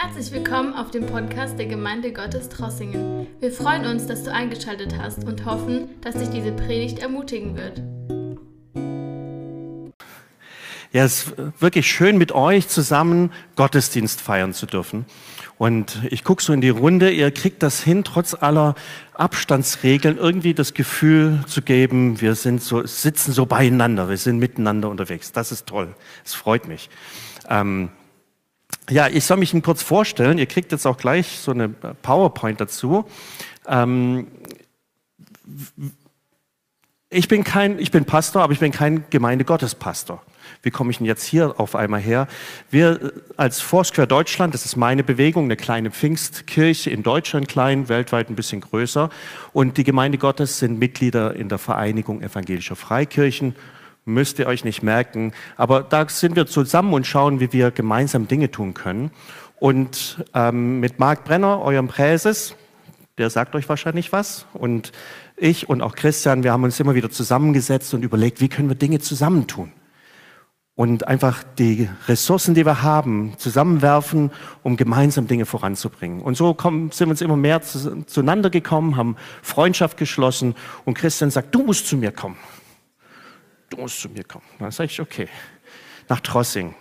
Herzlich willkommen auf dem Podcast der Gemeinde Gottes Trossingen. Wir freuen uns, dass du eingeschaltet hast und hoffen, dass dich diese Predigt ermutigen wird. Ja, es ist wirklich schön, mit euch zusammen Gottesdienst feiern zu dürfen. Und ich gucke so in die Runde, ihr kriegt das hin, trotz aller Abstandsregeln irgendwie das Gefühl zu geben, wir sind so, sitzen so beieinander, wir sind miteinander unterwegs. Das ist toll. Es freut mich. Ähm, ja, ich soll mich Ihnen kurz vorstellen. Ihr kriegt jetzt auch gleich so eine PowerPoint dazu. Ähm, ich bin kein, ich bin Pastor, aber ich bin kein Gemeindegottespastor. Wie komme ich denn jetzt hier auf einmal her? Wir als Foursquare Deutschland, das ist meine Bewegung, eine kleine Pfingstkirche in Deutschland klein, weltweit ein bisschen größer. Und die Gemeinde Gottes sind Mitglieder in der Vereinigung evangelischer Freikirchen müsst ihr euch nicht merken. Aber da sind wir zusammen und schauen, wie wir gemeinsam Dinge tun können. Und ähm, mit Marc Brenner, eurem Präses, der sagt euch wahrscheinlich was. Und ich und auch Christian, wir haben uns immer wieder zusammengesetzt und überlegt, wie können wir Dinge zusammentun. Und einfach die Ressourcen, die wir haben, zusammenwerfen, um gemeinsam Dinge voranzubringen. Und so kommen, sind wir uns immer mehr zueinander gekommen, haben Freundschaft geschlossen. Und Christian sagt, du musst zu mir kommen du musst zu mir kommen. Dann sage ich, okay, nach Trossing.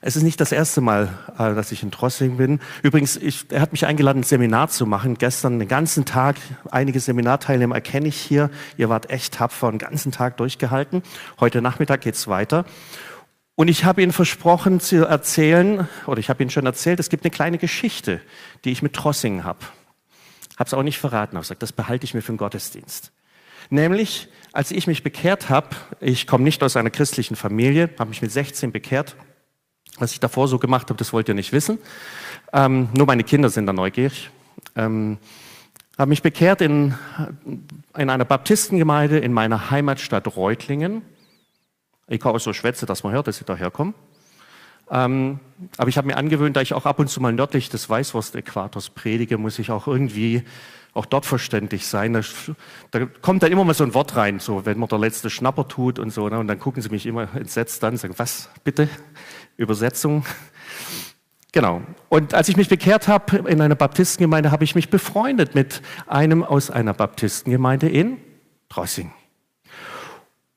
Es ist nicht das erste Mal, äh, dass ich in Trossing bin. Übrigens, ich, er hat mich eingeladen, ein Seminar zu machen. Gestern den ganzen Tag, einige Seminarteilnehmer erkenne ich hier. Ihr wart echt tapfer, den ganzen Tag durchgehalten. Heute Nachmittag geht's weiter. Und ich habe Ihnen versprochen zu erzählen, oder ich habe Ihnen schon erzählt, es gibt eine kleine Geschichte, die ich mit Trossingen habe. Habe es auch nicht verraten, aber gesagt, das behalte ich mir für den Gottesdienst. Nämlich, als ich mich bekehrt habe, ich komme nicht aus einer christlichen Familie, habe mich mit 16 bekehrt. Was ich davor so gemacht habe, das wollt ihr nicht wissen. Ähm, nur meine Kinder sind da neugierig. Ähm, habe mich bekehrt in, in einer Baptistengemeinde in meiner Heimatstadt Reutlingen. Ich kann auch so schwätze, dass man hört, dass ich daher komme. Ähm, aber ich habe mir angewöhnt, da ich auch ab und zu mal nördlich des Weißwurst-Äquators predige, muss ich auch irgendwie auch dort verständlich sein. Da, da, kommt dann immer mal so ein Wort rein, so wenn man der letzte Schnapper tut und so, ne, und dann gucken sie mich immer entsetzt an, sagen, was bitte? Übersetzung. Genau. Und als ich mich bekehrt habe in einer Baptistengemeinde, habe ich mich befreundet mit einem aus einer Baptistengemeinde in Drossing.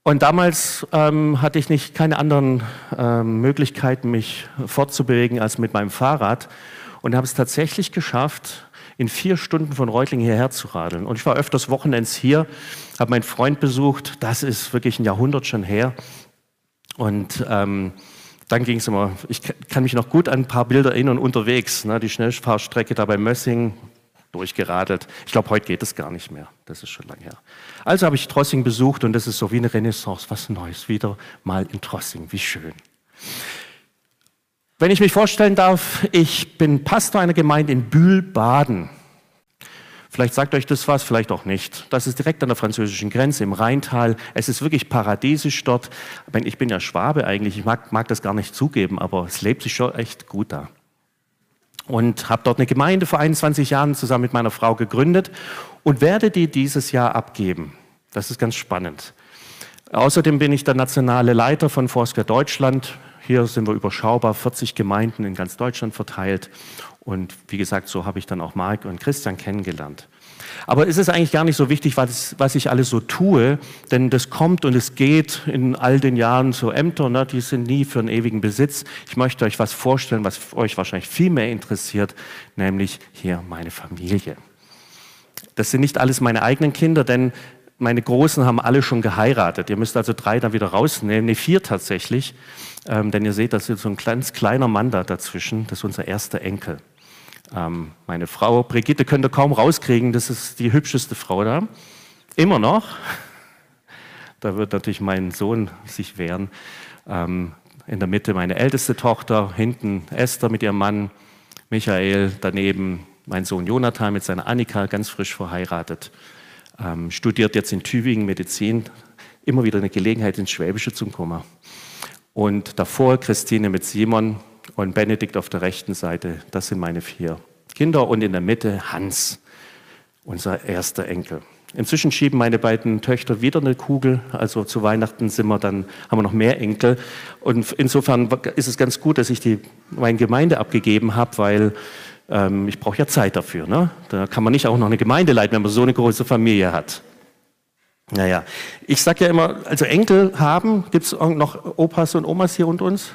Und damals ähm, hatte ich nicht keine anderen ähm, Möglichkeiten, mich fortzubewegen als mit meinem Fahrrad und habe es tatsächlich geschafft, in vier Stunden von Reutling hierher zu radeln. Und ich war öfters Wochenends hier, habe meinen Freund besucht. Das ist wirklich ein Jahrhundert schon her. Und ähm, dann ging es immer, ich kann mich noch gut an ein paar Bilder erinnern unterwegs. Ne, die Schnellfahrstrecke da bei Mössing, durchgeradelt. Ich glaube, heute geht es gar nicht mehr. Das ist schon lange her. Also habe ich Trossing besucht und das ist so wie eine Renaissance, was Neues. Wieder mal in Trossing, wie schön. Wenn ich mich vorstellen darf, ich bin Pastor einer Gemeinde in Bühl-Baden. Vielleicht sagt euch das was, vielleicht auch nicht. Das ist direkt an der französischen Grenze im Rheintal. Es ist wirklich paradiesisch dort. Ich bin ja Schwabe eigentlich, ich mag, mag das gar nicht zugeben, aber es lebt sich schon echt gut da. Und habe dort eine Gemeinde vor 21 Jahren zusammen mit meiner Frau gegründet und werde die dieses Jahr abgeben. Das ist ganz spannend. Außerdem bin ich der nationale Leiter von Foursquare Deutschland. Hier sind wir überschaubar, 40 Gemeinden in ganz Deutschland verteilt. Und wie gesagt, so habe ich dann auch Marc und Christian kennengelernt. Aber es ist eigentlich gar nicht so wichtig, was, was ich alles so tue, denn das kommt und es geht in all den Jahren so Ämter, ne, die sind nie für einen ewigen Besitz. Ich möchte euch was vorstellen, was euch wahrscheinlich viel mehr interessiert, nämlich hier meine Familie. Das sind nicht alles meine eigenen Kinder, denn meine Großen haben alle schon geheiratet. Ihr müsst also drei da wieder rausnehmen, nee, vier tatsächlich. Ähm, denn ihr seht, da ist so ein kleines, kleiner Mann da dazwischen. Das ist unser erster Enkel. Ähm, meine Frau Brigitte könnt ihr kaum rauskriegen. Das ist die hübscheste Frau da. Immer noch. Da wird natürlich mein Sohn sich wehren. Ähm, in der Mitte meine älteste Tochter, hinten Esther mit ihrem Mann, Michael, daneben mein Sohn Jonathan mit seiner Annika, ganz frisch verheiratet, ähm, studiert jetzt in Tübingen Medizin, immer wieder eine Gelegenheit ins Schwäbische zu kommen. Und davor Christine mit Simon und Benedikt auf der rechten Seite. Das sind meine vier Kinder. Und in der Mitte Hans, unser erster Enkel. Inzwischen schieben meine beiden Töchter wieder eine Kugel. Also zu Weihnachten sind wir dann, haben wir noch mehr Enkel. Und insofern ist es ganz gut, dass ich die meine Gemeinde abgegeben habe, weil ähm, ich brauche ja Zeit dafür. Ne? Da kann man nicht auch noch eine Gemeinde leiten, wenn man so eine große Familie hat. Naja, ich sage ja immer, also Enkel haben, gibt es noch Opas und Omas hier unter uns?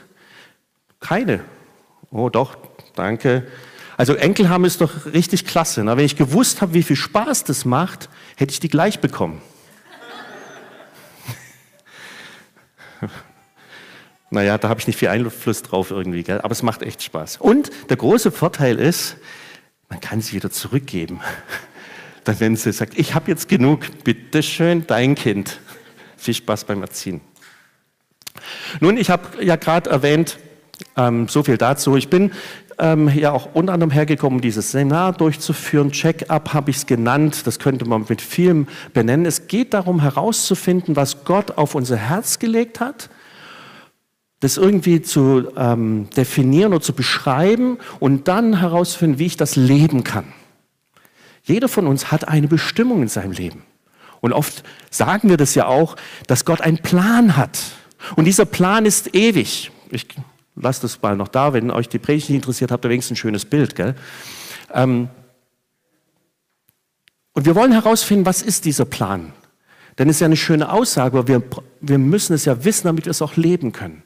Keine. Oh doch, danke. Also Enkel haben ist doch richtig klasse. Ne? Wenn ich gewusst habe, wie viel Spaß das macht, hätte ich die gleich bekommen. Naja, da habe ich nicht viel Einfluss drauf irgendwie, gell? aber es macht echt Spaß. Und der große Vorteil ist, man kann sie wieder zurückgeben. Dann, wenn sie sagt, ich habe jetzt genug, bitteschön, dein Kind. Viel Spaß beim Erziehen. Nun, ich habe ja gerade erwähnt, ähm, so viel dazu. Ich bin ähm, ja auch unter anderem hergekommen, um dieses Seminar durchzuführen. Check-up habe ich es genannt. Das könnte man mit vielem benennen. Es geht darum herauszufinden, was Gott auf unser Herz gelegt hat, das irgendwie zu ähm, definieren oder zu beschreiben und dann herauszufinden, wie ich das leben kann. Jeder von uns hat eine Bestimmung in seinem Leben. Und oft sagen wir das ja auch, dass Gott einen Plan hat. Und dieser Plan ist ewig. Ich lasst es mal noch da, wenn euch die Predigt nicht interessiert, habt ihr wenigstens ein schönes Bild. Gell? Ähm, und wir wollen herausfinden, was ist dieser Plan? Denn es ist ja eine schöne Aussage, aber wir, wir müssen es ja wissen, damit wir es auch leben können.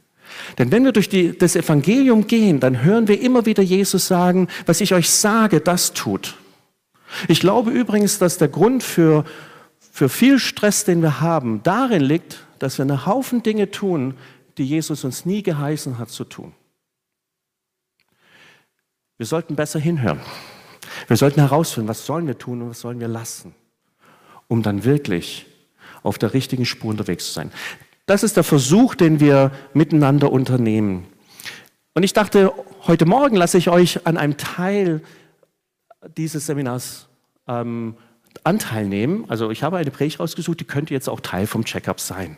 Denn wenn wir durch die, das Evangelium gehen, dann hören wir immer wieder Jesus sagen, was ich euch sage, das tut. Ich glaube übrigens, dass der Grund für, für viel Stress, den wir haben, darin liegt, dass wir einen Haufen Dinge tun, die Jesus uns nie geheißen hat zu tun. Wir sollten besser hinhören. Wir sollten herausfinden, was sollen wir tun und was sollen wir lassen, um dann wirklich auf der richtigen Spur unterwegs zu sein. Das ist der Versuch, den wir miteinander unternehmen. Und ich dachte, heute Morgen lasse ich euch an einem Teil dieses Seminars ähm, Anteil nehmen. Also ich habe eine Predigt rausgesucht, die könnte jetzt auch Teil vom Checkup sein.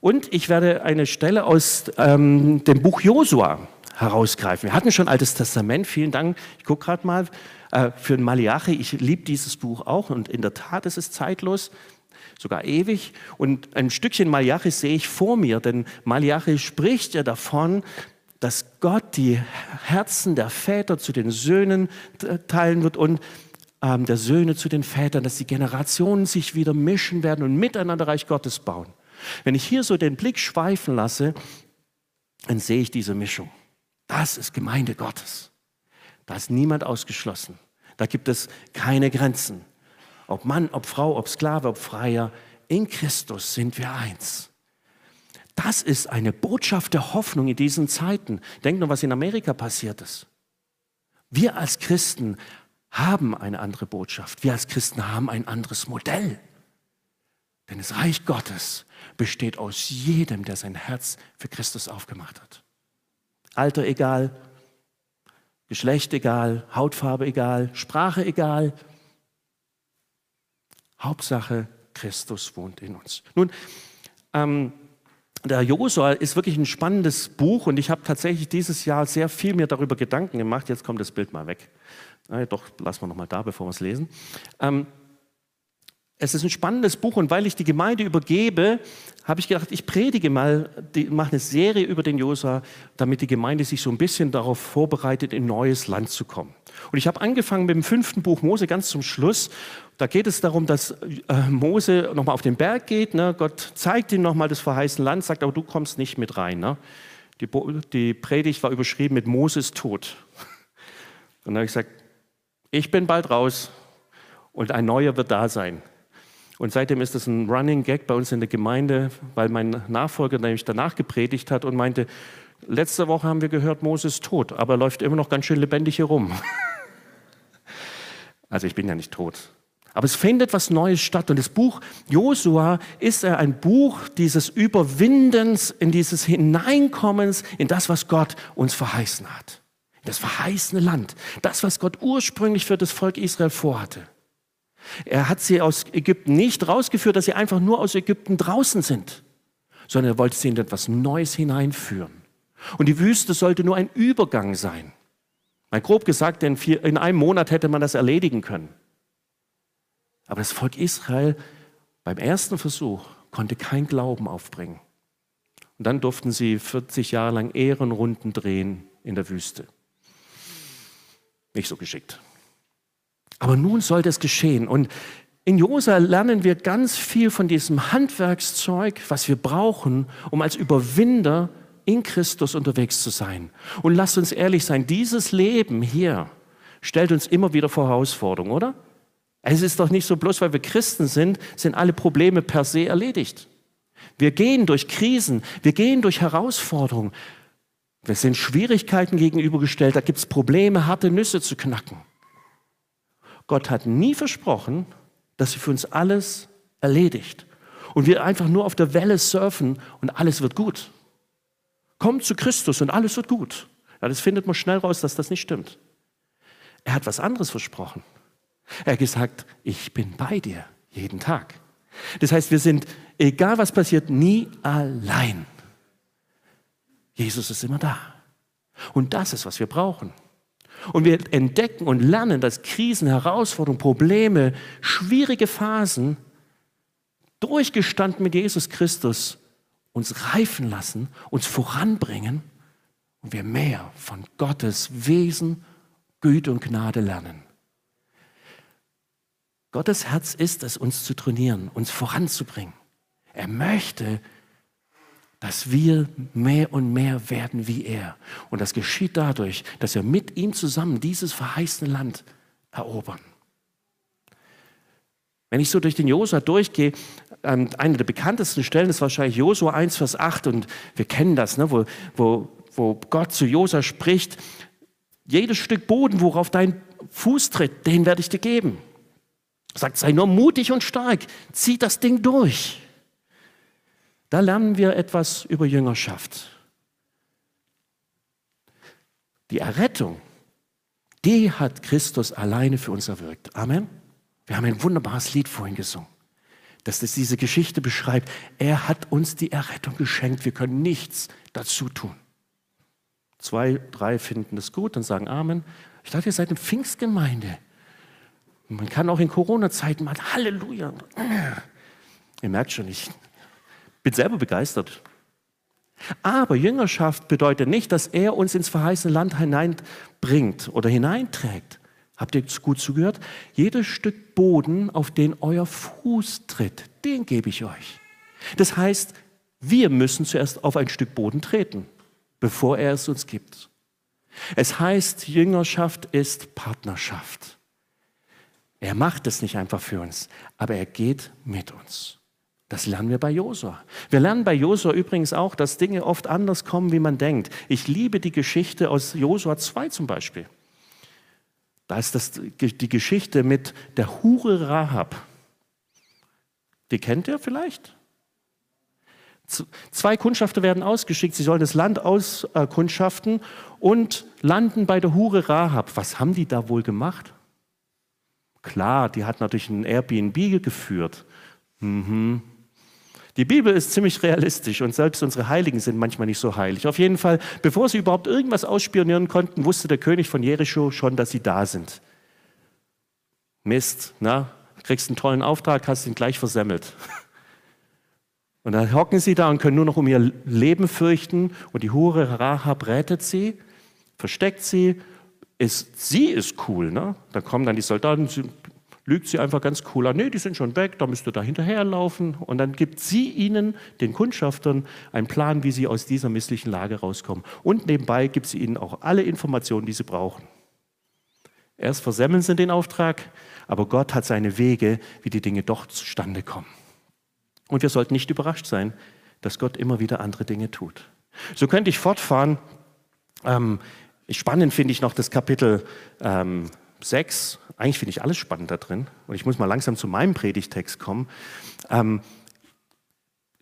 Und ich werde eine Stelle aus ähm, dem Buch Josua herausgreifen. Wir hatten schon Altes Testament, vielen Dank. Ich gucke gerade mal äh, für Malachi. Ich liebe dieses Buch auch und in der Tat ist es zeitlos, sogar ewig. Und ein Stückchen Malachi sehe ich vor mir, denn Malachi spricht ja davon, dass Gott die Herzen der Väter zu den Söhnen teilen wird und ähm, der Söhne zu den Vätern, dass die Generationen sich wieder mischen werden und miteinander Reich Gottes bauen. Wenn ich hier so den Blick schweifen lasse, dann sehe ich diese Mischung. Das ist Gemeinde Gottes. Da ist niemand ausgeschlossen. Da gibt es keine Grenzen. Ob Mann, ob Frau, ob Sklave, ob Freier, in Christus sind wir eins. Das ist eine Botschaft der Hoffnung in diesen Zeiten. Denkt nur, was in Amerika passiert ist. Wir als Christen haben eine andere Botschaft. Wir als Christen haben ein anderes Modell. Denn das Reich Gottes besteht aus jedem, der sein Herz für Christus aufgemacht hat. Alter egal, Geschlecht egal, Hautfarbe egal, Sprache egal. Hauptsache, Christus wohnt in uns. Nun, ähm, der Josua ist wirklich ein spannendes Buch und ich habe tatsächlich dieses Jahr sehr viel mir darüber Gedanken gemacht. Jetzt kommt das Bild mal weg. Äh, doch, lassen wir noch mal da, bevor wir es lesen. Ähm, es ist ein spannendes Buch und weil ich die Gemeinde übergebe, habe ich gedacht, ich predige mal, mache eine Serie über den Josua, damit die Gemeinde sich so ein bisschen darauf vorbereitet, in neues Land zu kommen. Und ich habe angefangen mit dem fünften Buch Mose ganz zum Schluss. Da geht es darum, dass äh, Mose nochmal auf den Berg geht. Ne? Gott zeigt ihm nochmal das verheißene Land, sagt, aber du kommst nicht mit rein. Ne? Die, die Predigt war überschrieben mit Moses Tod. Und dann habe ich gesagt, ich bin bald raus und ein neuer wird da sein. Und seitdem ist es ein Running Gag bei uns in der Gemeinde, weil mein Nachfolger nämlich danach gepredigt hat und meinte, letzte Woche haben wir gehört, Moses ist tot, aber er läuft immer noch ganz schön lebendig hier rum. also ich bin ja nicht tot. Aber es findet was Neues statt. Und das Buch Josua ist ein Buch dieses Überwindens, in dieses Hineinkommens in das, was Gott uns verheißen hat. Das verheißene Land. Das, was Gott ursprünglich für das Volk Israel vorhatte. Er hat sie aus Ägypten nicht rausgeführt, dass sie einfach nur aus Ägypten draußen sind, sondern er wollte sie in etwas Neues hineinführen. Und die Wüste sollte nur ein Übergang sein. Mal grob gesagt, denn in einem Monat hätte man das erledigen können. Aber das Volk Israel beim ersten Versuch konnte kein Glauben aufbringen. Und dann durften sie 40 Jahre lang Ehrenrunden drehen in der Wüste. Nicht so geschickt. Aber nun sollte es geschehen. Und in Josa lernen wir ganz viel von diesem Handwerkszeug, was wir brauchen, um als Überwinder in Christus unterwegs zu sein. Und lasst uns ehrlich sein, dieses Leben hier stellt uns immer wieder vor Herausforderungen, oder? Es ist doch nicht so, bloß weil wir Christen sind, sind alle Probleme per se erledigt. Wir gehen durch Krisen, wir gehen durch Herausforderungen. Wir sind Schwierigkeiten gegenübergestellt, da gibt es Probleme, harte Nüsse zu knacken. Gott hat nie versprochen, dass er für uns alles erledigt und wir einfach nur auf der Welle surfen und alles wird gut. Kommt zu Christus und alles wird gut. Ja, das findet man schnell raus, dass das nicht stimmt. Er hat was anderes versprochen. Er hat gesagt, ich bin bei dir jeden Tag. Das heißt, wir sind, egal was passiert, nie allein. Jesus ist immer da. Und das ist, was wir brauchen. Und wir entdecken und lernen, dass Krisen, Herausforderungen, Probleme, schwierige Phasen durchgestanden mit Jesus Christus uns reifen lassen, uns voranbringen und wir mehr von Gottes Wesen, Güte und Gnade lernen. Gottes Herz ist es, uns zu trainieren, uns voranzubringen. Er möchte, dass wir mehr und mehr werden wie er. Und das geschieht dadurch, dass wir mit ihm zusammen dieses verheißene Land erobern. Wenn ich so durch den Josua durchgehe, eine der bekanntesten Stellen ist wahrscheinlich Josua 1, Vers 8 und wir kennen das, ne, wo, wo, wo Gott zu Josua spricht, jedes Stück Boden, worauf dein Fuß tritt, den werde ich dir geben. Sagt, sei nur mutig und stark, zieh das Ding durch. Da lernen wir etwas über Jüngerschaft. Die Errettung, die hat Christus alleine für uns erwirkt. Amen. Wir haben ein wunderbares Lied vorhin gesungen, dass das diese Geschichte beschreibt. Er hat uns die Errettung geschenkt. Wir können nichts dazu tun. Zwei, drei finden das gut und sagen Amen. Ich dachte, ihr seid eine Pfingstgemeinde. Man kann auch in Corona-Zeiten mal Halleluja. Ihr merkt schon, ich bin selber begeistert. Aber Jüngerschaft bedeutet nicht, dass er uns ins verheißene Land hineinbringt oder hineinträgt. Habt ihr gut zugehört? Jedes Stück Boden, auf den euer Fuß tritt, den gebe ich euch. Das heißt, wir müssen zuerst auf ein Stück Boden treten, bevor er es uns gibt. Es heißt, Jüngerschaft ist Partnerschaft. Er macht es nicht einfach für uns, aber er geht mit uns. Das lernen wir bei Josua. Wir lernen bei Josua übrigens auch, dass Dinge oft anders kommen, wie man denkt. Ich liebe die Geschichte aus Josua 2 zum Beispiel. Da ist das, die Geschichte mit der Hure Rahab. Die kennt ihr vielleicht? Zwei Kundschafter werden ausgeschickt, sie sollen das Land auskundschaften und landen bei der Hure Rahab. Was haben die da wohl gemacht? Klar, die hat natürlich ein Airbnb geführt. Mhm. Die Bibel ist ziemlich realistisch und selbst unsere Heiligen sind manchmal nicht so heilig. Auf jeden Fall, bevor sie überhaupt irgendwas ausspionieren konnten, wusste der König von Jericho schon, dass sie da sind. Mist, na, kriegst einen tollen Auftrag, hast ihn gleich versemmelt. Und dann hocken sie da und können nur noch um ihr Leben fürchten und die Hure Rahab rettet sie, versteckt sie ist, sie ist cool. Ne? Da kommen dann die Soldaten, lügt sie einfach ganz cool an, nee, die sind schon weg, da müsst ihr da hinterherlaufen. Und dann gibt sie ihnen, den Kundschaftern, einen Plan, wie sie aus dieser misslichen Lage rauskommen. Und nebenbei gibt sie ihnen auch alle Informationen, die sie brauchen. Erst versemmeln sie den Auftrag, aber Gott hat seine Wege, wie die Dinge doch zustande kommen. Und wir sollten nicht überrascht sein, dass Gott immer wieder andere Dinge tut. So könnte ich fortfahren. Ähm, Spannend finde ich noch das Kapitel ähm, 6. Eigentlich finde ich alles spannend da drin. Und ich muss mal langsam zu meinem Predigtext kommen. Ähm,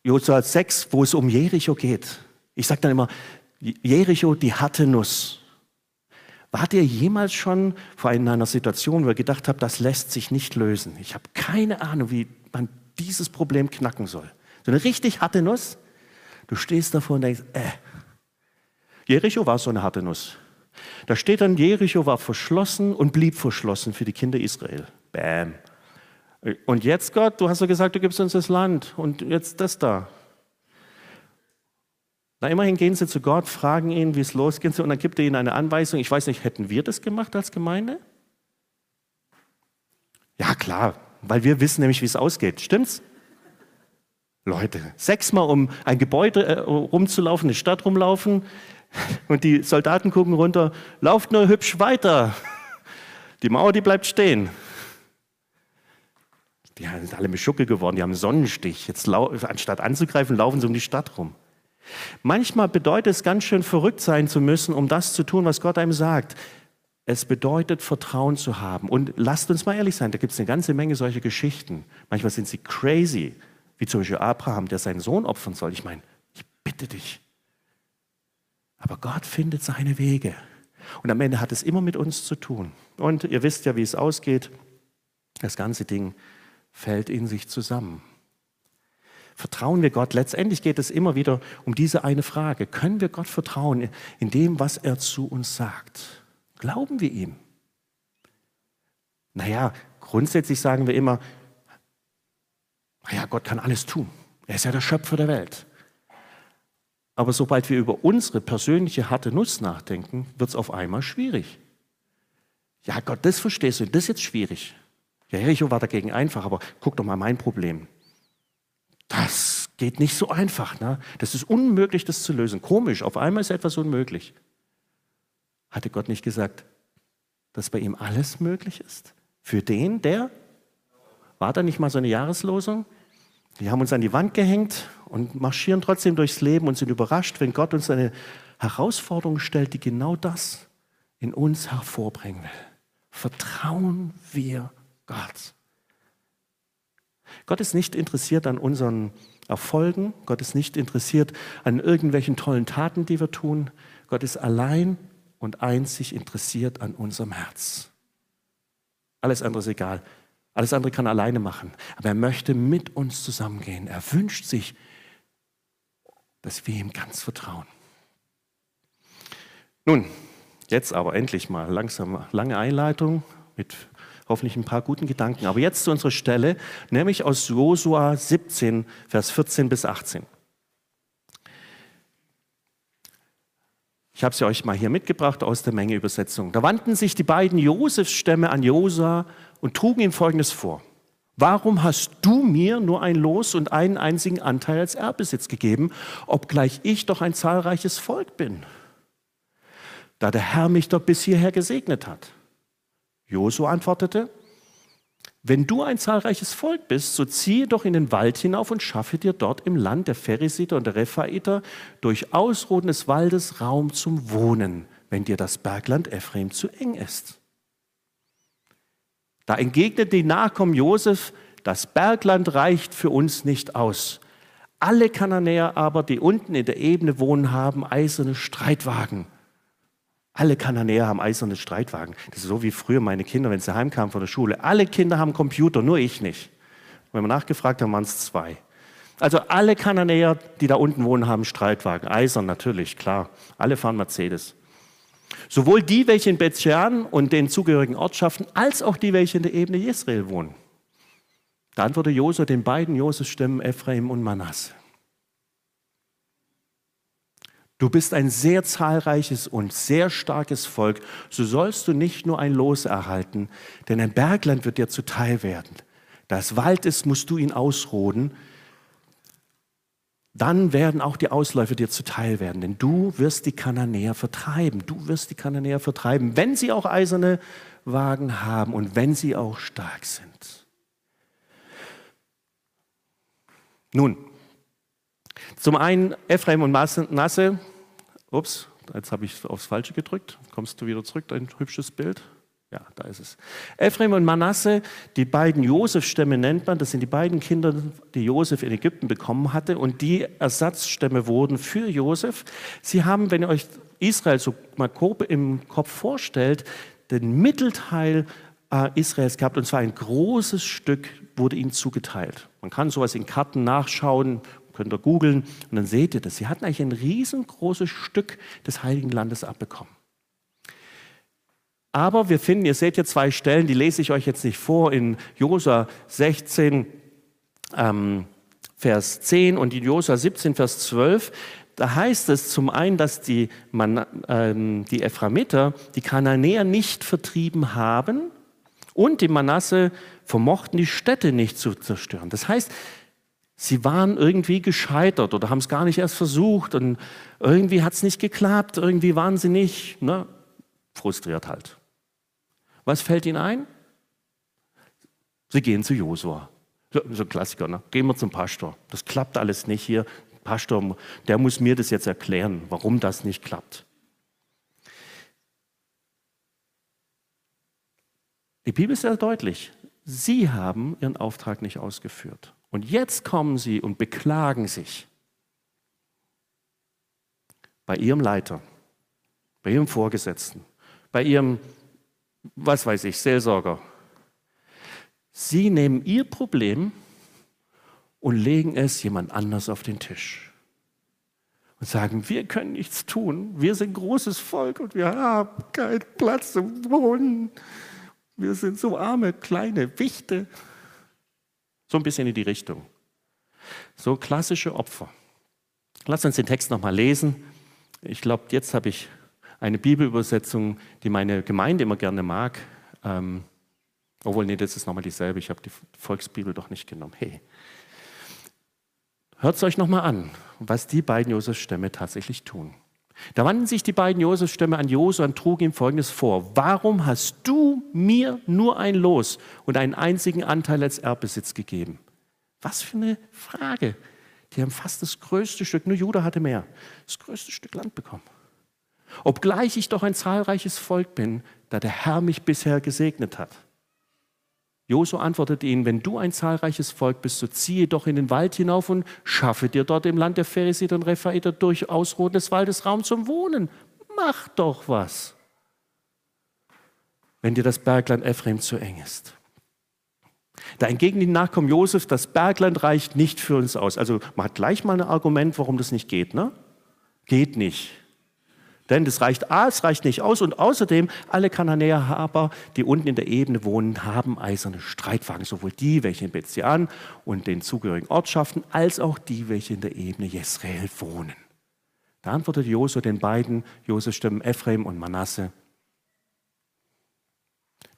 Josua 6, wo es um Jericho geht. Ich sage dann immer, Jericho, die harte Nuss. Wart ihr jemals schon vor einer Situation, wo ihr gedacht habt, das lässt sich nicht lösen? Ich habe keine Ahnung, wie man dieses Problem knacken soll. So eine richtig harte Nuss. Du stehst davor und denkst, äh. Jericho war so eine harte Nuss. Da steht dann, Jericho war verschlossen und blieb verschlossen für die Kinder Israel. Bam. Und jetzt, Gott, du hast ja gesagt, du gibst uns das Land und jetzt das da. Na, immerhin gehen sie zu Gott, fragen ihn, wie es losgeht, und dann gibt er ihnen eine Anweisung. Ich weiß nicht, hätten wir das gemacht als Gemeinde? Ja, klar, weil wir wissen nämlich, wie es ausgeht. Stimmt's? Leute, sechsmal um ein Gebäude äh, rumzulaufen, eine Stadt rumlaufen und die Soldaten gucken runter, lauft nur hübsch weiter. Die Mauer, die bleibt stehen. Die sind alle Mischucke geworden, die haben einen Sonnenstich. Jetzt anstatt anzugreifen, laufen sie um die Stadt rum. Manchmal bedeutet es ganz schön verrückt sein zu müssen, um das zu tun, was Gott einem sagt. Es bedeutet, Vertrauen zu haben. Und lasst uns mal ehrlich sein, da gibt es eine ganze Menge solcher Geschichten. Manchmal sind sie crazy, wie zum Beispiel Abraham, der seinen Sohn opfern soll. Ich meine, ich bitte dich. Aber Gott findet seine Wege. Und am Ende hat es immer mit uns zu tun. Und ihr wisst ja, wie es ausgeht. Das ganze Ding fällt in sich zusammen. Vertrauen wir Gott? Letztendlich geht es immer wieder um diese eine Frage. Können wir Gott vertrauen in dem, was er zu uns sagt? Glauben wir ihm? Naja, grundsätzlich sagen wir immer, naja, Gott kann alles tun. Er ist ja der Schöpfer der Welt. Aber sobald wir über unsere persönliche harte Nuss nachdenken, wird es auf einmal schwierig. Ja, Gott, das verstehst du, das ist jetzt schwierig. Ja, Jericho war dagegen einfach, aber guck doch mal mein Problem. Das geht nicht so einfach. Ne? Das ist unmöglich, das zu lösen. Komisch, auf einmal ist etwas unmöglich. Hatte Gott nicht gesagt, dass bei ihm alles möglich ist? Für den, der? War da nicht mal so eine Jahreslosung? Die haben uns an die Wand gehängt und marschieren trotzdem durchs Leben und sind überrascht, wenn Gott uns eine Herausforderung stellt, die genau das in uns hervorbringen will. Vertrauen wir Gott. Gott ist nicht interessiert an unseren Erfolgen. Gott ist nicht interessiert an irgendwelchen tollen Taten, die wir tun. Gott ist allein und einzig interessiert an unserem Herz. Alles andere ist egal. Alles andere kann er alleine machen. Aber er möchte mit uns zusammengehen. Er wünscht sich, dass wir ihm ganz vertrauen. Nun, jetzt aber endlich mal langsam lange Einleitung mit hoffentlich ein paar guten Gedanken. Aber jetzt zu unserer Stelle, nämlich aus Josua 17, Vers 14 bis 18. Ich habe sie euch mal hier mitgebracht aus der Menge Übersetzung. Da wandten sich die beiden Josefsstämme an Josua und trugen ihm Folgendes vor. Warum hast du mir nur ein Los und einen einzigen Anteil als Erbbesitz gegeben, obgleich ich doch ein zahlreiches Volk bin? Da der Herr mich doch bis hierher gesegnet hat. Josua antwortete, wenn du ein zahlreiches Volk bist, so ziehe doch in den Wald hinauf und schaffe dir dort im Land der Pheresiter und der Rephaiter durch Ausroden des Waldes Raum zum Wohnen, wenn dir das Bergland Ephraim zu eng ist. Da entgegnete die Nachkommen Josef, das Bergland reicht für uns nicht aus. Alle Kananäer aber, die unten in der Ebene wohnen, haben eiserne Streitwagen. Alle Kananäer haben eiserne Streitwagen. Das ist so wie früher meine Kinder, wenn sie heimkamen von der Schule. Alle Kinder haben Computer, nur ich nicht. wenn wir nachgefragt haben, waren es zwei. Also alle Kananäer, die da unten wohnen, haben Streitwagen. Eisern natürlich, klar. Alle fahren Mercedes. Sowohl die, welche in Bethshean und den zugehörigen Ortschaften, als auch die, welche in der Ebene Israel wohnen. Da antwortete Josua den beiden Josef-Stämmen Ephraim und Manasse. Du bist ein sehr zahlreiches und sehr starkes Volk, so sollst du nicht nur ein Los erhalten, denn ein Bergland wird dir zuteil werden. Da es Wald ist, musst du ihn ausroden. Dann werden auch die Ausläufer dir zuteil werden, denn du wirst die Kananäer vertreiben. Du wirst die Kananäer vertreiben, wenn sie auch eiserne Wagen haben und wenn sie auch stark sind. Nun, zum einen Ephraim und Nasse Ups, jetzt habe ich aufs Falsche gedrückt. Kommst du wieder zurück, dein hübsches Bild? Ja, da ist es. Ephraim und Manasse, die beiden Josef-Stämme nennt man, das sind die beiden Kinder, die Josef in Ägypten bekommen hatte und die Ersatzstämme wurden für Josef. Sie haben, wenn ihr euch Israel so mal grob im Kopf vorstellt, den Mittelteil äh, Israels gehabt und zwar ein großes Stück wurde ihnen zugeteilt. Man kann sowas in Karten nachschauen könnt ihr googeln und dann seht ihr das. Sie hatten eigentlich ein riesengroßes Stück des Heiligen Landes abbekommen. Aber wir finden, ihr seht hier zwei Stellen, die lese ich euch jetzt nicht vor, in Josua 16, ähm, Vers 10 und in Josua 17, Vers 12. Da heißt es zum einen, dass die, Man, ähm, die Ephraimiter die Kananäer nicht vertrieben haben und die Manasse vermochten, die Städte nicht zu zerstören. Das heißt, sie waren irgendwie gescheitert oder haben es gar nicht erst versucht und irgendwie hat es nicht geklappt, irgendwie waren sie nicht ne, frustriert halt. Was fällt ihnen ein? Sie gehen zu Josua. So, so ein Klassiker, ne? Gehen wir zum Pastor. Das klappt alles nicht hier. Pastor, der muss mir das jetzt erklären, warum das nicht klappt. Die Bibel ist sehr deutlich. Sie haben ihren Auftrag nicht ausgeführt. Und jetzt kommen sie und beklagen sich bei ihrem Leiter, bei ihrem Vorgesetzten, bei ihrem, was weiß ich, Seelsorger. Sie nehmen ihr Problem und legen es jemand anders auf den Tisch und sagen, wir können nichts tun, wir sind großes Volk und wir haben keinen Platz zum Wohnen. Wir sind so arme, kleine Wichte. So ein bisschen in die Richtung. So klassische Opfer. Lass uns den Text nochmal lesen. Ich glaube, jetzt habe ich eine Bibelübersetzung, die meine Gemeinde immer gerne mag. Ähm, obwohl, nee, das ist nochmal dieselbe. Ich habe die Volksbibel doch nicht genommen. Hey. Hört es euch nochmal an, was die beiden Josef-Stämme tatsächlich tun. Da wandten sich die beiden Josef-Stämme an Josua und trugen ihm Folgendes vor. Warum hast du mir nur ein Los und einen einzigen Anteil als Erbbesitz gegeben? Was für eine Frage. Die haben fast das größte Stück, nur Judah hatte mehr, das größte Stück Land bekommen. Obgleich ich doch ein zahlreiches Volk bin, da der Herr mich bisher gesegnet hat. Josu antwortete ihnen, wenn du ein zahlreiches Volk bist, so ziehe doch in den Wald hinauf und schaffe dir dort im Land der Pheresiter und Rephaiter durch Ausroden des Waldes Raum zum Wohnen. Mach doch was, wenn dir das Bergland Ephraim zu eng ist. Da entgegen die Nachkommen Josef, das Bergland reicht nicht für uns aus. Also man hat gleich mal ein Argument, warum das nicht geht. Ne? Geht nicht. Denn das reicht es reicht nicht aus. Und außerdem alle Kananäerhaber, die unten in der Ebene wohnen, haben eiserne Streitwagen, sowohl die, welche in Bezian und den zugehörigen Ortschaften, als auch die, welche in der Ebene Jesrael wohnen. Da antwortete Josua den beiden. Josef-Stimmen Ephraim und Manasse,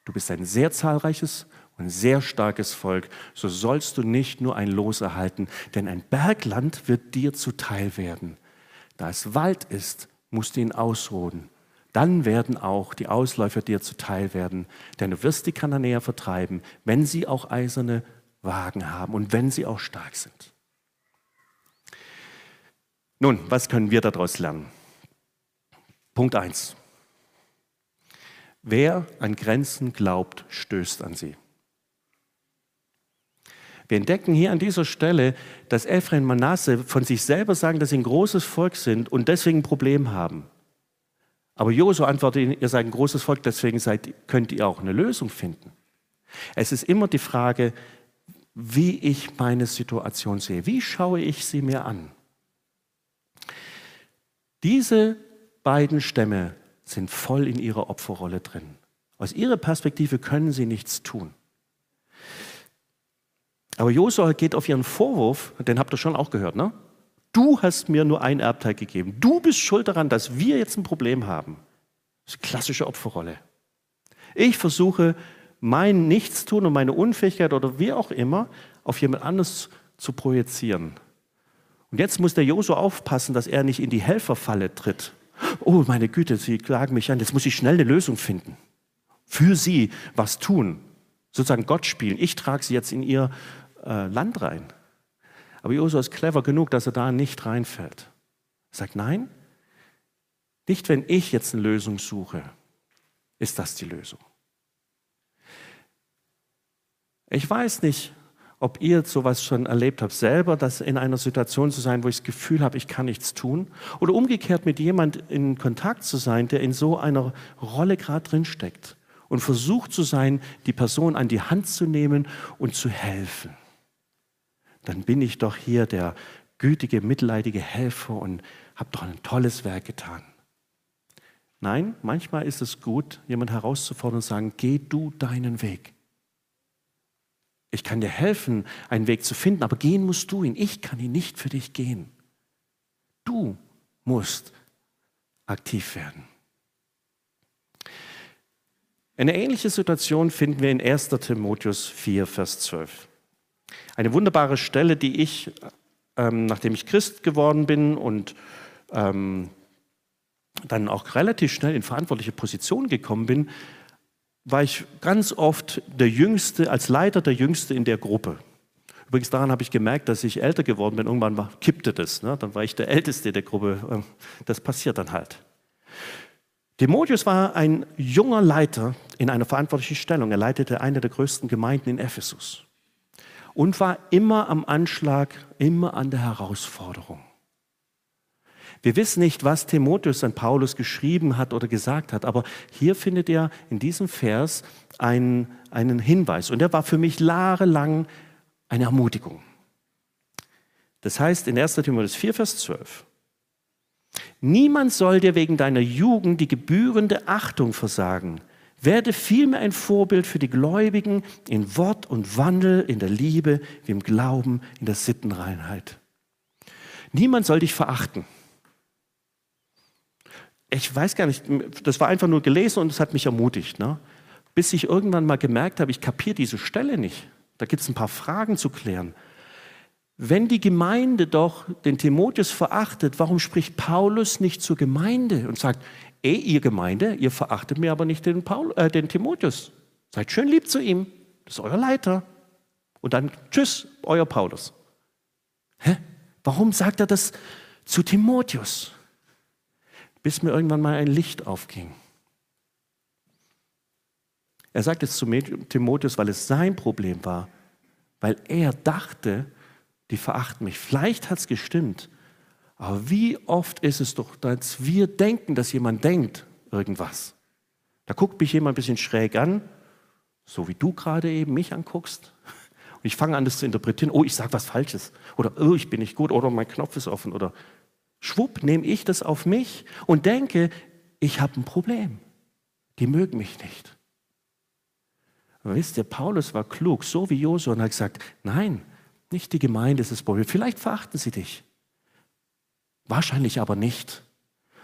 du bist ein sehr zahlreiches und sehr starkes Volk, so sollst du nicht nur ein Los erhalten, denn ein Bergland wird dir zuteil werden. Da es Wald ist, musst du ihn ausroden. Dann werden auch die Ausläufer dir zuteil werden, denn du wirst die Kananäer vertreiben, wenn sie auch eiserne Wagen haben und wenn sie auch stark sind. Nun, was können wir daraus lernen? Punkt 1. Wer an Grenzen glaubt, stößt an sie. Wir entdecken hier an dieser Stelle, dass Ephraim Manasse von sich selber sagen, dass sie ein großes Volk sind und deswegen ein Problem haben. Aber Josua antwortet ihnen, ihr seid ein großes Volk, deswegen seid, könnt ihr auch eine Lösung finden. Es ist immer die Frage, wie ich meine Situation sehe. Wie schaue ich sie mir an? Diese beiden Stämme sind voll in ihrer Opferrolle drin. Aus ihrer Perspektive können sie nichts tun. Aber Josua geht auf ihren Vorwurf, den habt ihr schon auch gehört, ne? Du hast mir nur ein Erbteil gegeben. Du bist schuld daran, dass wir jetzt ein Problem haben. Das ist eine klassische Opferrolle. Ich versuche, mein Nichtstun und meine Unfähigkeit oder wie auch immer auf jemand anderes zu projizieren. Und jetzt muss der Josua aufpassen, dass er nicht in die Helferfalle tritt. Oh, meine Güte, Sie klagen mich an, jetzt muss ich schnell eine Lösung finden. Für Sie was tun. Sozusagen Gott spielen. Ich trage Sie jetzt in Ihr äh, Land rein. Aber Josua ist clever genug, dass er da nicht reinfällt. Er sagt, nein, nicht wenn ich jetzt eine Lösung suche, ist das die Lösung. Ich weiß nicht, ob ihr sowas schon erlebt habt, selber, das in einer Situation zu sein, wo ich das Gefühl habe, ich kann nichts tun. Oder umgekehrt mit jemand in Kontakt zu sein, der in so einer Rolle gerade drinsteckt und versucht zu sein, die Person an die Hand zu nehmen und zu helfen dann bin ich doch hier der gütige, mitleidige Helfer und habe doch ein tolles Werk getan. Nein, manchmal ist es gut, jemand herauszufordern und zu sagen, geh du deinen Weg. Ich kann dir helfen, einen Weg zu finden, aber gehen musst du ihn. Ich kann ihn nicht für dich gehen. Du musst aktiv werden. Eine ähnliche Situation finden wir in 1. Timotheus 4, Vers 12. Eine wunderbare Stelle, die ich, ähm, nachdem ich Christ geworden bin und ähm, dann auch relativ schnell in verantwortliche Positionen gekommen bin, war ich ganz oft der Jüngste, als Leiter der Jüngste in der Gruppe. Übrigens daran habe ich gemerkt, dass ich älter geworden bin. Irgendwann war, kippte das. Ne? Dann war ich der Älteste der Gruppe. Ähm, das passiert dann halt. Timotheus war ein junger Leiter in einer verantwortlichen Stellung. Er leitete eine der größten Gemeinden in Ephesus und war immer am Anschlag, immer an der Herausforderung. Wir wissen nicht, was Timotheus an Paulus geschrieben hat oder gesagt hat, aber hier findet er in diesem Vers einen, einen Hinweis. Und der war für mich jahrelang eine Ermutigung. Das heißt in 1. Timotheus 4, Vers 12, Niemand soll dir wegen deiner Jugend die gebührende Achtung versagen. Werde vielmehr ein Vorbild für die Gläubigen in Wort und Wandel, in der Liebe, wie im Glauben, in der Sittenreinheit. Niemand soll dich verachten ich weiß gar nicht, das war einfach nur gelesen und es hat mich ermutigt. Ne? Bis ich irgendwann mal gemerkt habe, ich kapiere diese Stelle nicht. Da gibt es ein paar Fragen zu klären. Wenn die Gemeinde doch den Timotheus verachtet, warum spricht Paulus nicht zur Gemeinde und sagt, ey, ihr Gemeinde, ihr verachtet mir aber nicht den, Paul, äh, den Timotheus. Seid schön lieb zu ihm. Das ist euer Leiter. Und dann tschüss, euer Paulus. Hä? Warum sagt er das zu Timotheus? bis mir irgendwann mal ein Licht aufging. Er sagt es zu Timotheus, weil es sein Problem war, weil er dachte, die verachten mich. Vielleicht hat es gestimmt, aber wie oft ist es doch, dass wir denken, dass jemand denkt irgendwas. Da guckt mich jemand ein bisschen schräg an, so wie du gerade eben mich anguckst. Und ich fange an, das zu interpretieren. Oh, ich sage was Falsches. Oder oh, ich bin nicht gut. Oder mein Knopf ist offen. Oder schwupp nehme ich das auf mich und denke, ich habe ein Problem. Die mögen mich nicht. Aber wisst ihr, Paulus war klug, so wie Josua, und hat gesagt, nein, nicht die Gemeinde ist das Problem. Vielleicht verachten sie dich. Wahrscheinlich aber nicht.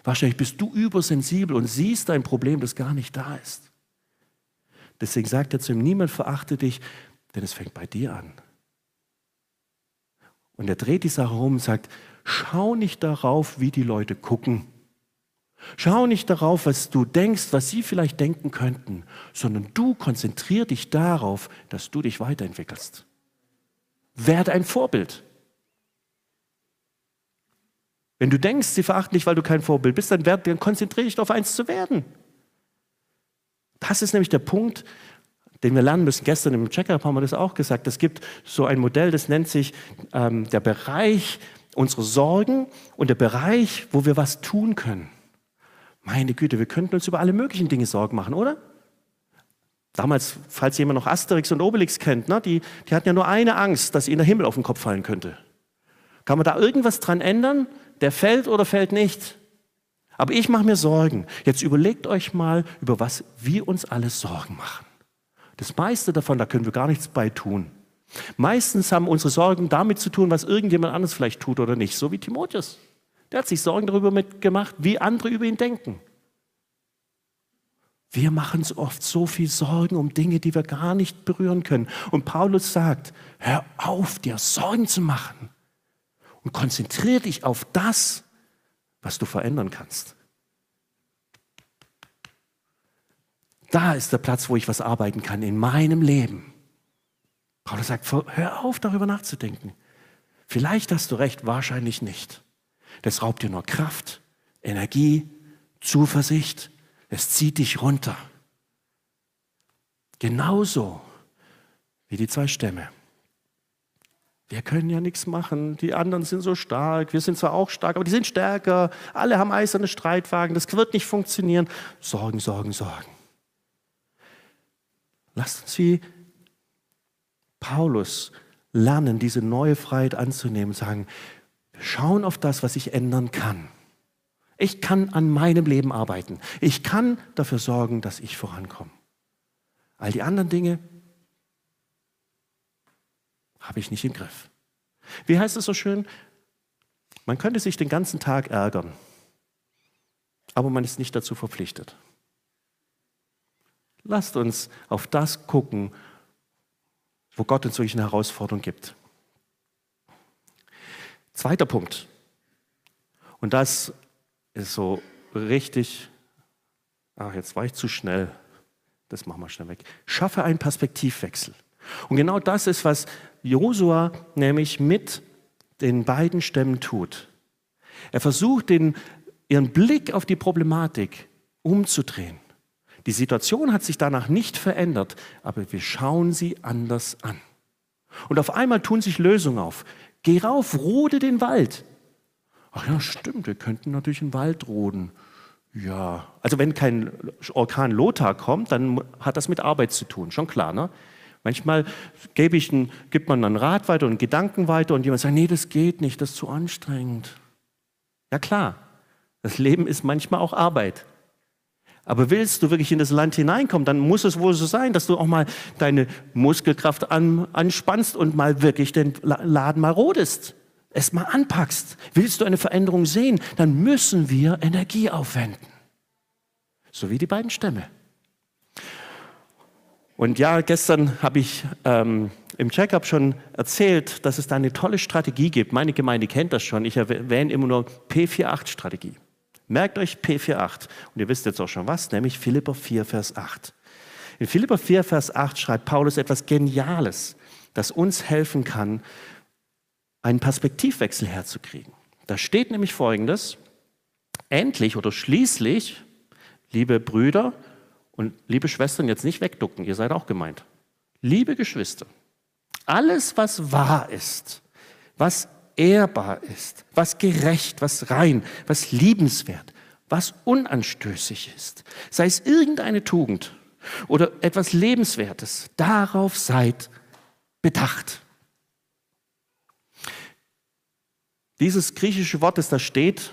Wahrscheinlich bist du übersensibel und siehst ein Problem, das gar nicht da ist. Deswegen sagt er zu ihm, niemand verachte dich, denn es fängt bei dir an. Und er dreht die Sache um und sagt, schau nicht darauf, wie die Leute gucken. Schau nicht darauf, was du denkst, was sie vielleicht denken könnten, sondern du konzentrier dich darauf, dass du dich weiterentwickelst. Werde ein Vorbild. Wenn du denkst, sie verachten dich, weil du kein Vorbild bist, dann, werd, dann konzentriere dich darauf, eins zu werden. Das ist nämlich der Punkt, den wir lernen müssen. Gestern im Checkup haben wir das auch gesagt. Es gibt so ein Modell, das nennt sich ähm, der Bereich unsere Sorgen und der Bereich, wo wir was tun können. Meine Güte, wir könnten uns über alle möglichen Dinge Sorgen machen, oder? Damals, falls jemand noch Asterix und Obelix kennt, ne, die, die hatten ja nur eine Angst, dass ihnen der Himmel auf den Kopf fallen könnte. Kann man da irgendwas dran ändern? Der fällt oder fällt nicht? Aber ich mache mir Sorgen. Jetzt überlegt euch mal, über was wir uns alles Sorgen machen. Das meiste davon, da können wir gar nichts bei tun. Meistens haben unsere Sorgen damit zu tun, was irgendjemand anderes vielleicht tut oder nicht, so wie Timotheus. Der hat sich Sorgen darüber gemacht, wie andere über ihn denken. Wir machen uns oft so viel Sorgen um Dinge, die wir gar nicht berühren können. Und Paulus sagt, hör auf, dir Sorgen zu machen und konzentriere dich auf das, was du verändern kannst. Da ist der Platz, wo ich was arbeiten kann in meinem Leben. Paulus sagt, hör auf, darüber nachzudenken. Vielleicht hast du recht, wahrscheinlich nicht. Das raubt dir nur Kraft, Energie, Zuversicht. Es zieht dich runter. Genauso wie die zwei Stämme. Wir können ja nichts machen. Die anderen sind so stark. Wir sind zwar auch stark, aber die sind stärker. Alle haben eiserne Streitwagen. Das wird nicht funktionieren. Sorgen, Sorgen, Sorgen. Lasst uns wie Paulus lernen, diese neue Freiheit anzunehmen, sagen, wir schauen auf das, was ich ändern kann. Ich kann an meinem Leben arbeiten. Ich kann dafür sorgen, dass ich vorankomme. All die anderen Dinge habe ich nicht im Griff. Wie heißt es so schön? Man könnte sich den ganzen Tag ärgern, aber man ist nicht dazu verpflichtet. Lasst uns auf das gucken, wo Gott uns solche Herausforderungen gibt. Zweiter Punkt. Und das ist so richtig, ach, jetzt war ich zu schnell. Das machen wir schnell weg. Schaffe einen Perspektivwechsel. Und genau das ist, was Josua nämlich mit den beiden Stämmen tut. Er versucht, den, ihren Blick auf die Problematik umzudrehen. Die Situation hat sich danach nicht verändert, aber wir schauen sie anders an. Und auf einmal tun sich Lösungen auf. Geh rauf, rode den Wald. Ach ja, stimmt, wir könnten natürlich einen Wald roden. Ja, also wenn kein Orkan Lothar kommt, dann hat das mit Arbeit zu tun, schon klar, ne? Manchmal einen, gibt man einen Rat weiter und einen Gedanken weiter und jemand sagt, nee, das geht nicht, das ist zu anstrengend. Ja klar, das Leben ist manchmal auch Arbeit. Aber willst du wirklich in das Land hineinkommen, dann muss es wohl so sein, dass du auch mal deine Muskelkraft an, anspannst und mal wirklich den Laden mal rodest es mal anpackst, willst du eine Veränderung sehen, dann müssen wir Energie aufwenden. So wie die beiden Stämme. Und ja, gestern habe ich ähm, im Checkup schon erzählt, dass es da eine tolle Strategie gibt. Meine Gemeinde kennt das schon. Ich erwähne immer nur P48-Strategie. Merkt euch P48. Und ihr wisst jetzt auch schon was, nämlich Philipper 4, Vers 8. In Philipper 4, Vers 8 schreibt Paulus etwas Geniales, das uns helfen kann, einen Perspektivwechsel herzukriegen. Da steht nämlich Folgendes, endlich oder schließlich, liebe Brüder und liebe Schwestern, jetzt nicht wegducken, ihr seid auch gemeint. Liebe Geschwister, alles, was wahr ist, was ehrbar ist, was gerecht, was rein, was liebenswert, was unanstößig ist, sei es irgendeine Tugend oder etwas Lebenswertes, darauf seid bedacht. Dieses griechische Wort, das da steht,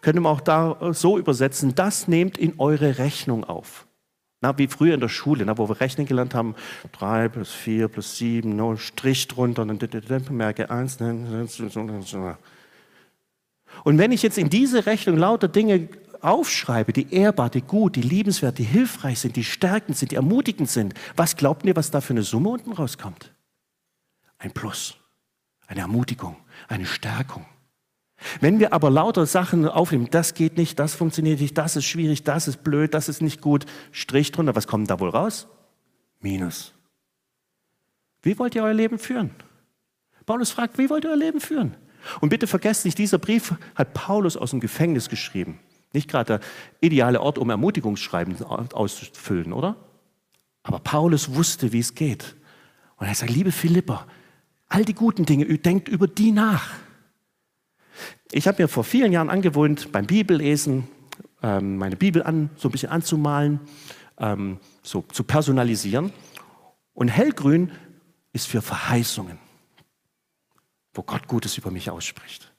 könnte man auch da so übersetzen, das nehmt in eure Rechnung auf. Na, wie früher in der Schule, na, wo wir rechnen gelernt haben, drei plus vier plus sieben, no, Strich drunter und dann merke eins. Ne, ne, und wenn ich jetzt in diese Rechnung lauter Dinge aufschreibe, die ehrbar, die gut, die liebenswert, die hilfreich sind, die stärkend sind, die ermutigend sind, was glaubt ihr, was da für eine Summe unten rauskommt? Ein Plus, eine Ermutigung, eine Stärkung. Wenn wir aber lauter Sachen aufnehmen, das geht nicht, das funktioniert nicht, das ist schwierig, das ist blöd, das ist nicht gut, Strich drunter, was kommt da wohl raus? Minus. Wie wollt ihr euer Leben führen? Paulus fragt, wie wollt ihr euer Leben führen? Und bitte vergesst nicht, dieser Brief hat Paulus aus dem Gefängnis geschrieben. Nicht gerade der ideale Ort, um Ermutigungsschreiben auszufüllen, oder? Aber Paulus wusste, wie es geht. Und er sagt, liebe Philippa, All die guten Dinge, denkt über die nach. Ich habe mir vor vielen Jahren angewohnt, beim Bibellesen ähm, meine Bibel an, so ein bisschen anzumalen, ähm, so zu personalisieren. Und hellgrün ist für Verheißungen, wo Gott Gutes über mich ausspricht.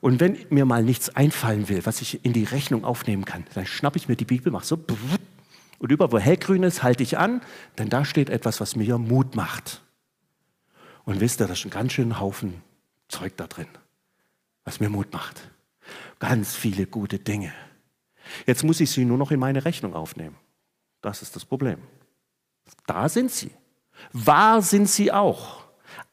Und wenn mir mal nichts einfallen will, was ich in die Rechnung aufnehmen kann, dann schnappe ich mir die Bibel, mache so und über wo hellgrün ist, halte ich an, denn da steht etwas, was mir Mut macht. Und wisst ihr, da ist ein ganz schön Haufen Zeug da drin, was mir Mut macht. Ganz viele gute Dinge. Jetzt muss ich sie nur noch in meine Rechnung aufnehmen. Das ist das Problem. Da sind sie. Wahr sind sie auch.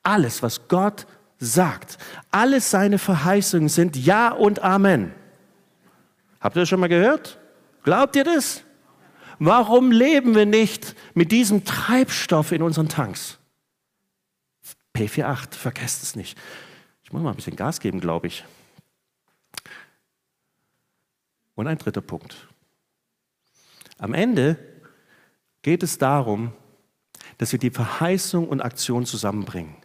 Alles, was Gott sagt, alles seine Verheißungen sind Ja und Amen. Habt ihr das schon mal gehört? Glaubt ihr das? Warum leben wir nicht mit diesem Treibstoff in unseren Tanks? P48, vergesst es nicht. Ich muss mal ein bisschen Gas geben, glaube ich. Und ein dritter Punkt. Am Ende geht es darum, dass wir die Verheißung und Aktion zusammenbringen.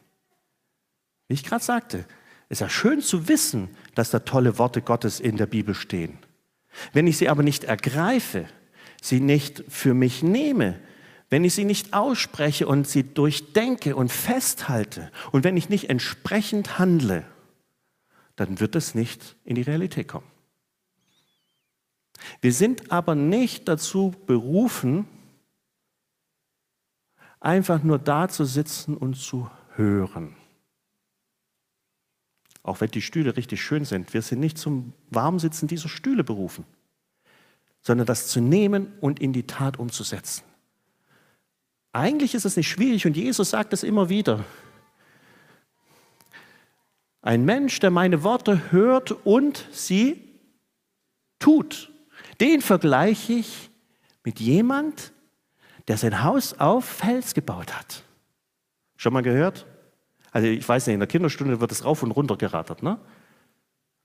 Wie ich gerade sagte, ist ja schön zu wissen, dass da tolle Worte Gottes in der Bibel stehen. Wenn ich sie aber nicht ergreife, sie nicht für mich nehme, wenn ich sie nicht ausspreche und sie durchdenke und festhalte und wenn ich nicht entsprechend handle, dann wird es nicht in die Realität kommen. Wir sind aber nicht dazu berufen, einfach nur da zu sitzen und zu hören. Auch wenn die Stühle richtig schön sind, wir sind nicht zum Warmsitzen dieser Stühle berufen, sondern das zu nehmen und in die Tat umzusetzen. Eigentlich ist es nicht schwierig und Jesus sagt es immer wieder. Ein Mensch, der meine Worte hört und sie tut, den vergleiche ich mit jemand, der sein Haus auf Fels gebaut hat. Schon mal gehört? Also ich weiß nicht, in der Kinderstunde wird es rauf und runter gerattert. Ne?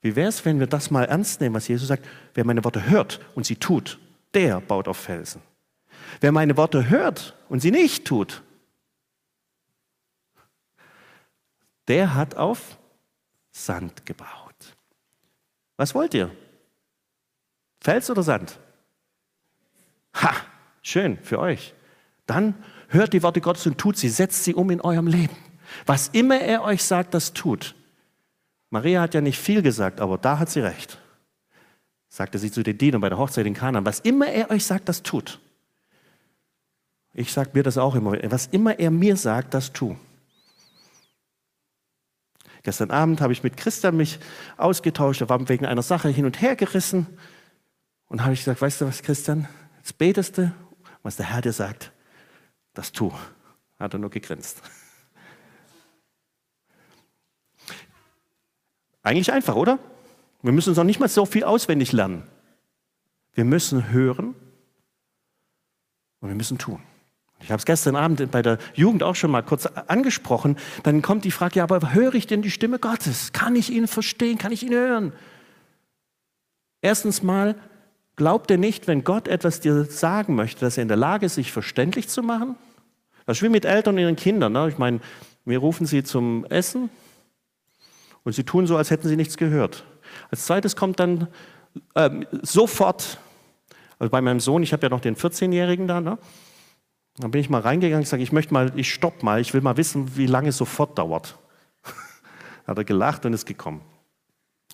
Wie wäre es, wenn wir das mal ernst nehmen, was Jesus sagt? Wer meine Worte hört und sie tut, der baut auf Felsen. Wer meine Worte hört und sie nicht tut, der hat auf Sand gebaut. Was wollt ihr? Fels oder Sand? Ha, schön für euch. Dann hört die Worte Gottes und tut sie, setzt sie um in eurem Leben. Was immer er euch sagt, das tut. Maria hat ja nicht viel gesagt, aber da hat sie recht. Sagte sie zu den Dienern bei der Hochzeit in Kanaan. Was immer er euch sagt, das tut. Ich sage mir das auch immer. Was immer er mir sagt, das tu. Gestern Abend habe ich mit Christian mich ausgetauscht. Er war wegen einer Sache hin und her gerissen. Und habe ich gesagt, weißt du was, Christian? Jetzt betest du, was der Herr dir sagt, das tu. Hat er nur gegrinst. Eigentlich einfach, oder? Wir müssen uns noch nicht mal so viel auswendig lernen. Wir müssen hören und wir müssen tun. Ich habe es gestern Abend bei der Jugend auch schon mal kurz angesprochen. Dann kommt die Frage, ja, aber höre ich denn die Stimme Gottes? Kann ich ihn verstehen? Kann ich ihn hören? Erstens mal, glaubt ihr nicht, wenn Gott etwas dir sagen möchte, dass er in der Lage ist, sich verständlich zu machen? Das ist wie mit Eltern und ihren Kindern. Ne? Ich meine, wir rufen sie zum Essen und sie tun so, als hätten sie nichts gehört. Als zweites kommt dann äh, sofort, also bei meinem Sohn, ich habe ja noch den 14-Jährigen da, ne? dann bin ich mal reingegangen und sage, ich möchte mal, ich stopp mal, ich will mal wissen, wie lange es sofort dauert. Hat er gelacht und ist gekommen.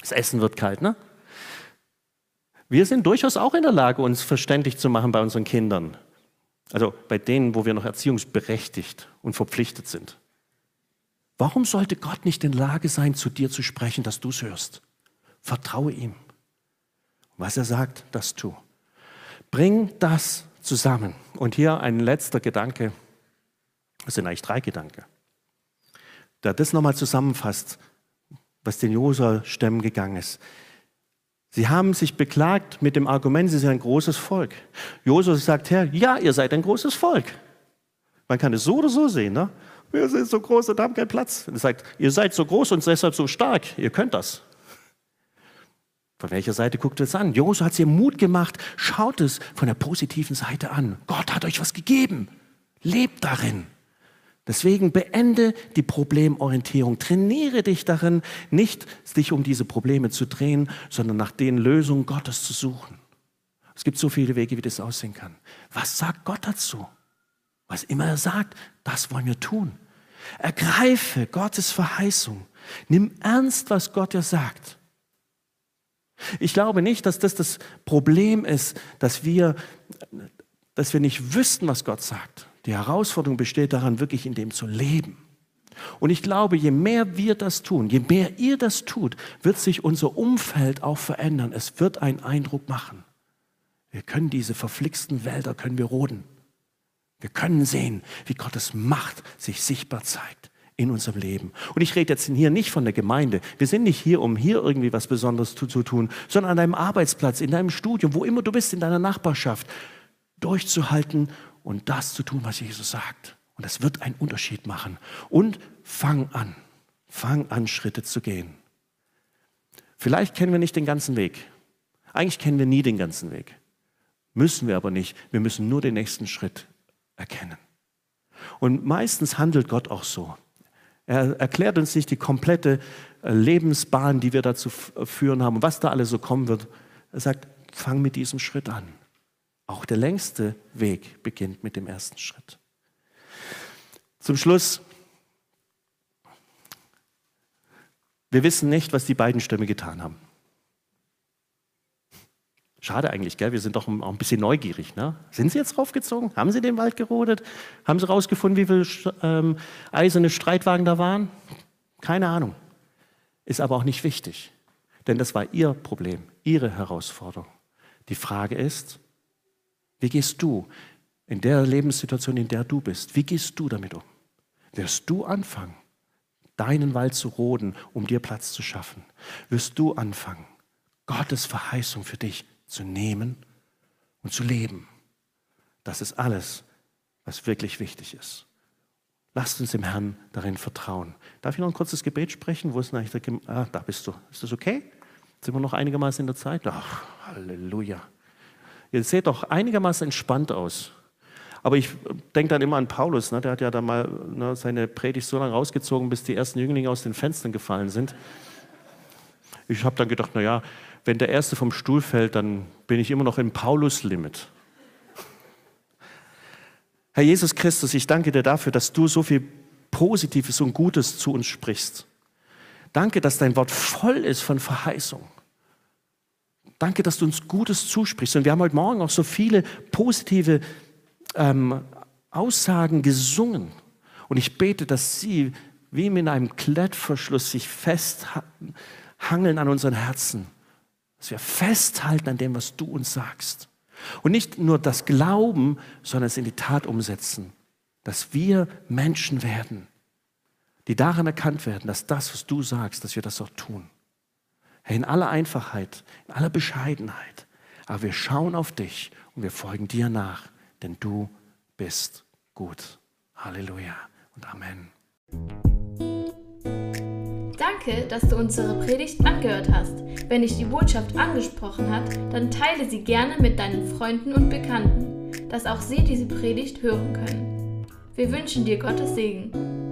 Das Essen wird kalt, ne? Wir sind durchaus auch in der Lage, uns verständlich zu machen bei unseren Kindern. Also bei denen, wo wir noch erziehungsberechtigt und verpflichtet sind. Warum sollte Gott nicht in Lage sein, zu dir zu sprechen, dass du es hörst? Vertraue ihm. Was er sagt, das tu. Bring das zusammen. Und hier ein letzter Gedanke. Es sind eigentlich drei Gedanken. Der das nochmal zusammenfasst, was den Josua-Stämmen gegangen ist. Sie haben sich beklagt mit dem Argument, sie sind ein großes Volk. Josua sagt, Herr, ja, ihr seid ein großes Volk. Man kann es so oder so sehen. Ne? Wir sind so groß und haben keinen Platz. Und er sagt, ihr seid so groß und deshalb so stark, ihr könnt das. Von welcher Seite guckt ihr es an? Josua hat sie Mut gemacht. Schaut es von der positiven Seite an. Gott hat euch was gegeben. Lebt darin. Deswegen beende die Problemorientierung. Trainiere dich darin, nicht dich um diese Probleme zu drehen, sondern nach den Lösungen Gottes zu suchen. Es gibt so viele Wege, wie das aussehen kann. Was sagt Gott dazu? Was immer er sagt, das wollen wir tun. Ergreife Gottes Verheißung. Nimm ernst, was Gott dir sagt. Ich glaube nicht, dass das das Problem ist, dass wir, dass wir nicht wüssten, was Gott sagt. Die Herausforderung besteht daran, wirklich in dem zu leben. Und ich glaube, je mehr wir das tun, je mehr ihr das tut, wird sich unser Umfeld auch verändern. Es wird einen Eindruck machen. Wir können diese verflixten Wälder, können wir roden. Wir können sehen, wie Gottes Macht sich sichtbar zeigt in unserem Leben. Und ich rede jetzt hier nicht von der Gemeinde. Wir sind nicht hier, um hier irgendwie was Besonderes zu, zu tun, sondern an deinem Arbeitsplatz, in deinem Studium, wo immer du bist, in deiner Nachbarschaft, durchzuhalten und das zu tun, was Jesus sagt. Und das wird einen Unterschied machen. Und fang an, fang an, Schritte zu gehen. Vielleicht kennen wir nicht den ganzen Weg. Eigentlich kennen wir nie den ganzen Weg. Müssen wir aber nicht. Wir müssen nur den nächsten Schritt erkennen. Und meistens handelt Gott auch so. Er erklärt uns nicht die komplette äh, Lebensbahn, die wir dazu führen haben, was da alles so kommen wird. Er sagt, fang mit diesem Schritt an. Auch der längste Weg beginnt mit dem ersten Schritt. Zum Schluss, wir wissen nicht, was die beiden Stämme getan haben. Schade eigentlich, gell? Wir sind doch auch ein bisschen neugierig. Ne? Sind Sie jetzt raufgezogen? Haben Sie den Wald gerodet? Haben Sie rausgefunden, wie viele ähm, eiserne Streitwagen da waren? Keine Ahnung. Ist aber auch nicht wichtig. Denn das war Ihr Problem, Ihre Herausforderung. Die Frage ist, wie gehst du in der Lebenssituation, in der du bist, wie gehst du damit um? Wirst du anfangen, deinen Wald zu roden, um dir Platz zu schaffen? Wirst du anfangen, Gottes Verheißung für dich zu nehmen und zu leben? Das ist alles, was wirklich wichtig ist. Lasst uns dem Herrn darin vertrauen. Darf ich noch ein kurzes Gebet sprechen? Wo ist denn eigentlich der Gem Ah, da bist du. Ist das okay? Sind wir noch einigermaßen in der Zeit? Ach, Halleluja. Ihr seht doch einigermaßen entspannt aus. Aber ich denke dann immer an Paulus, ne? der hat ja da mal ne, seine Predigt so lange rausgezogen, bis die ersten Jünglinge aus den Fenstern gefallen sind. Ich habe dann gedacht, naja, wenn der Erste vom Stuhl fällt, dann bin ich immer noch im Paulus-Limit. Herr Jesus Christus, ich danke dir dafür, dass du so viel Positives und Gutes zu uns sprichst. Danke, dass dein Wort voll ist von Verheißung. Danke, dass du uns Gutes zusprichst. Und wir haben heute Morgen auch so viele positive ähm, Aussagen gesungen. Und ich bete, dass sie wie mit einem Klettverschluss sich festhangeln an unseren Herzen. Dass wir festhalten an dem, was du uns sagst. Und nicht nur das Glauben, sondern es in die Tat umsetzen. Dass wir Menschen werden, die daran erkannt werden, dass das, was du sagst, dass wir das auch tun. In aller Einfachheit, in aller Bescheidenheit. Aber wir schauen auf dich und wir folgen dir nach, denn du bist gut. Halleluja und Amen. Danke, dass du unsere Predigt angehört hast. Wenn dich die Botschaft angesprochen hat, dann teile sie gerne mit deinen Freunden und Bekannten, dass auch sie diese Predigt hören können. Wir wünschen dir Gottes Segen.